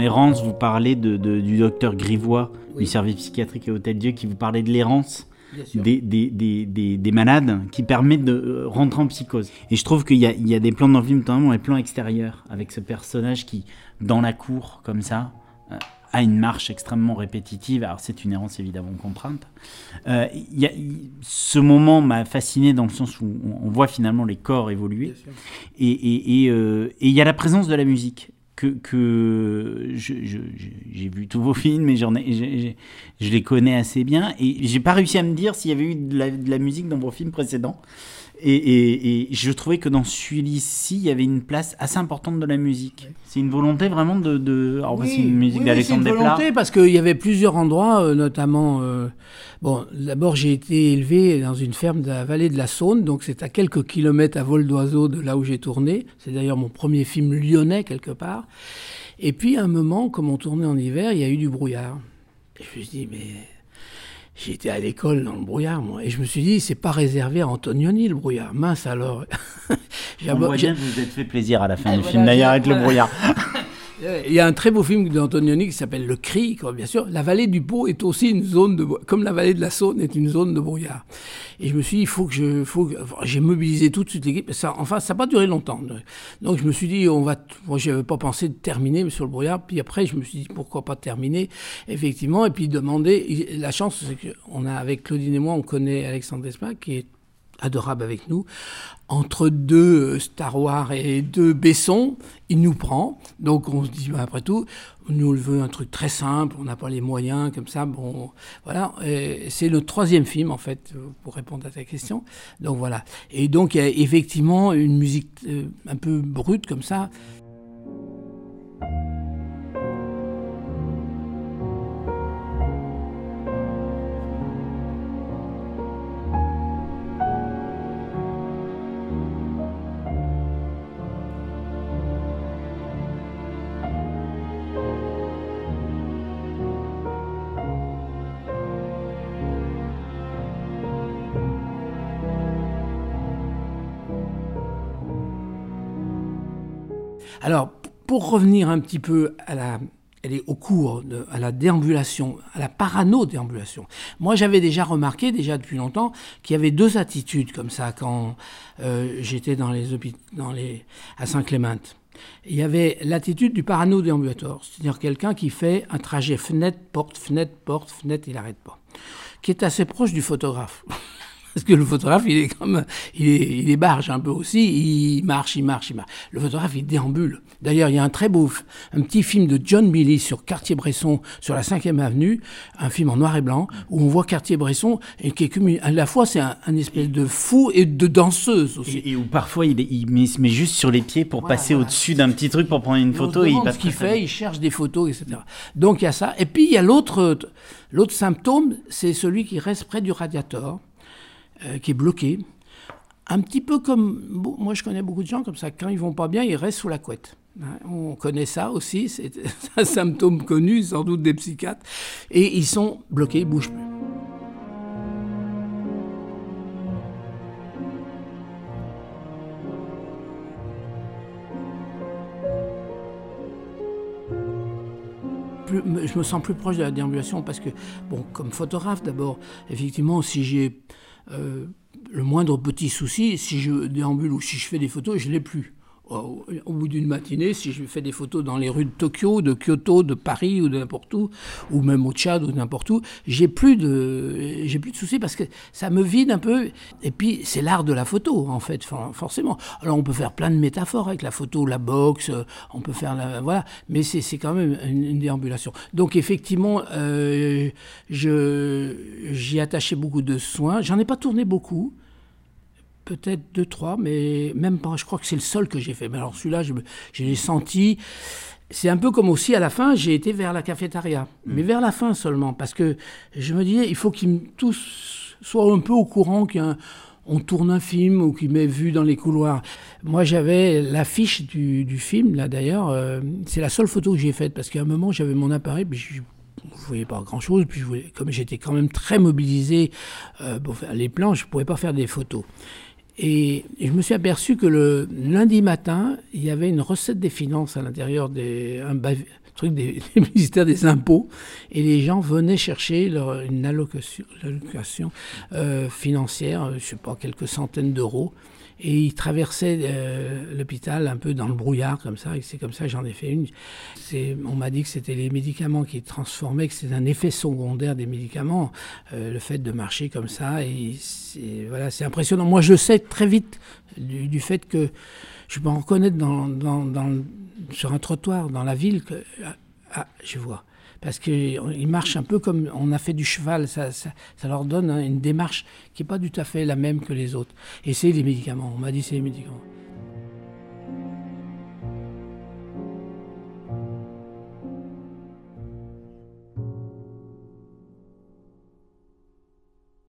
Errance, vous parlez de, du docteur Grivois du service psychiatrique et Hôtel Dieu qui vous parlait de l'errance. Des, des, des, des, malades qui permet de euh, rentrer en psychose. Et je trouve qu'il y, y, a des plans dans le film, notamment les plans extérieurs, avec ce personnage qui, dans la cour, comme ça, euh, a une marche extrêmement répétitive. Alors c'est une errance évidemment contrainte. Euh, y a, ce moment m'a fasciné dans le sens où on, voit finalement les corps évoluer. Et il et, euh, et, y a la présence de la musique. Que, que j'ai vu tous vos films et je les connais assez bien et j'ai pas réussi à me dire s'il y avait eu de la musique dans vos films précédents. Et, je trouvais que dans celui-ci, il y avait une place assez importante de la musique. C'est une volonté vraiment de. de... Alors, c'est une musique d'Alexandre Desplat. C'est une volonté parce qu'il y avait plusieurs endroits, euh, notamment. Euh, bon, d'abord, j'ai été élevé dans une ferme de la vallée de la Saône, donc c'est à quelques kilomètres à vol d'oiseau de là où j'ai tourné. C'est d'ailleurs mon premier film lyonnais, quelque part. Et puis, à un moment, comme on tournait en hiver, il y a eu du brouillard. Et je me suis dit, mais J'étais à l'école dans le brouillard, moi, et je me suis dit, c'est pas réservé à Antonioni le brouillard. Mince alors. On voit bien que vous vous êtes fait plaisir à la fin du film, d'ailleurs, avec le brouillard. Il y a un très beau film d'Antonioni qui s'appelle Le Cri, bien sûr. La vallée du Pau est aussi une zone de, comme la vallée de la Saône est une zone de brouillard. Et je me suis dit, il faut que je, j'ai mobilisé tout de suite l'équipe. Ça, enfin, ça n'a pas duré longtemps. Donc, je me suis dit, on va, moi, j'avais pas pensé de terminer sur le brouillard. Puis après, je me suis dit, pourquoi pas terminer, effectivement. Et puis demander, la chance, c'est qu'on a, avec Claudine et moi, on connaît Alexandre Desplat, qui est adorable avec nous. Entre deux Star Wars et deux Besson, il nous prend. Donc on se dit, bah, après tout, on nous veut un truc très simple, on n'a pas les moyens, comme ça. Bon, voilà. C'est le troisième film, en fait, pour répondre à ta question. Donc voilà. Et donc il y a effectivement une musique euh, un peu brute, comme ça. Alors, pour revenir un petit peu elle est au cours, de, à la déambulation, à la parano-déambulation. Moi, j'avais déjà remarqué, déjà depuis longtemps, qu'il y avait deux attitudes comme ça quand euh, j'étais dans les, dans les, à Saint-Clément. Il y avait l'attitude du parano-déambulateur, c'est-à-dire quelqu'un qui fait un trajet fenêtre-porte, fenêtre-porte, fenêtre, il n'arrête pas, qui est assez proche du photographe. Parce que le photographe, il est comme, il est, il est barge un peu aussi, il marche, il marche, il marche. Le photographe, il déambule. D'ailleurs, il y a un très beau, un petit film de John Billy sur Cartier-Bresson, sur la 5e avenue, un film en noir et blanc, où on voit Cartier-Bresson, et qui est à la fois, c'est un, espèce de fou et de danseuse aussi. Et, où parfois, il, il, se met juste sur les pieds pour passer au-dessus d'un petit truc pour prendre une photo. et il ce qu'il fait, il cherche des photos, etc. Donc, il y a ça. Et puis, il y a l'autre, l'autre symptôme, c'est celui qui reste près du radiateur euh, qui est bloqué. Un petit peu comme, moi je connais beaucoup de gens comme ça, quand ils vont pas bien, ils restent sous la couette. Hein, on connaît ça aussi, c'est un symptôme connu, sans doute des psychiatres. Et ils sont bloqués, ils bougent plus. Je me sens plus proche de la déambulation parce que, bon, comme photographe d'abord, effectivement, si j'ai euh, le moindre petit souci, si je déambule ou si je fais des photos, je l'ai plus au, bout d'une matinée, si je fais des photos dans les rues de Tokyo, de Kyoto, de Paris ou de n'importe où, ou même au Tchad ou n'importe où, j'ai plus de, j'ai plus de soucis parce que ça me vide un peu. Et puis c'est l'art de la photo en fait, forcément. Alors on peut faire plein de métaphores avec la photo, la boxe, on peut faire la, voilà, mais c'est quand même une, déambulation. Donc effectivement, euh, je j'y attachais beaucoup de soins. J'en ai pas tourné beaucoup peut-être deux, trois, mais même pas. Je crois que c'est le seul que j'ai fait. Mais alors celui-là, je, je l'ai senti. C'est un peu comme aussi à la fin, j'ai été vers la cafétéria, mm. mais vers la fin seulement, parce que je me disais, il faut qu'ils tous soient un peu au courant qu'on tourne un film ou qu'il m'ait vu dans les couloirs. Moi, j'avais l'affiche du, du, film, là d'ailleurs, euh, c'est la seule photo que j'ai faite, parce qu'à un moment, j'avais mon appareil, puis je ne voyais pas grand-chose, puis comme j'étais quand même très mobilisé euh, pour faire les plans, je ne pouvais pas faire des photos. Et, je me suis aperçu que le lundi matin, il y avait une recette des finances à l'intérieur des. Truc des, ministères des impôts, et les gens venaient chercher leur, une allocation, euh, financière, euh, je sais pas, quelques centaines d'euros, et ils traversaient euh, l'hôpital un peu dans le brouillard comme ça, et c'est comme ça j'en ai fait une. On m'a dit que c'était les médicaments qui transformaient, que c'est un effet secondaire des médicaments, le fait de marcher comme ça, et voilà, c'est impressionnant. Moi, je sais très vite du fait que je peux en reconnaître dans, sur un trottoir dans la ville que ah, ah je vois parce qu'ils marchent un peu comme on a fait du cheval. Ça, leur donne une démarche qui n'est pas tout à fait la même que les autres. Et c'est les médicaments. On m'a dit c'est les médicaments.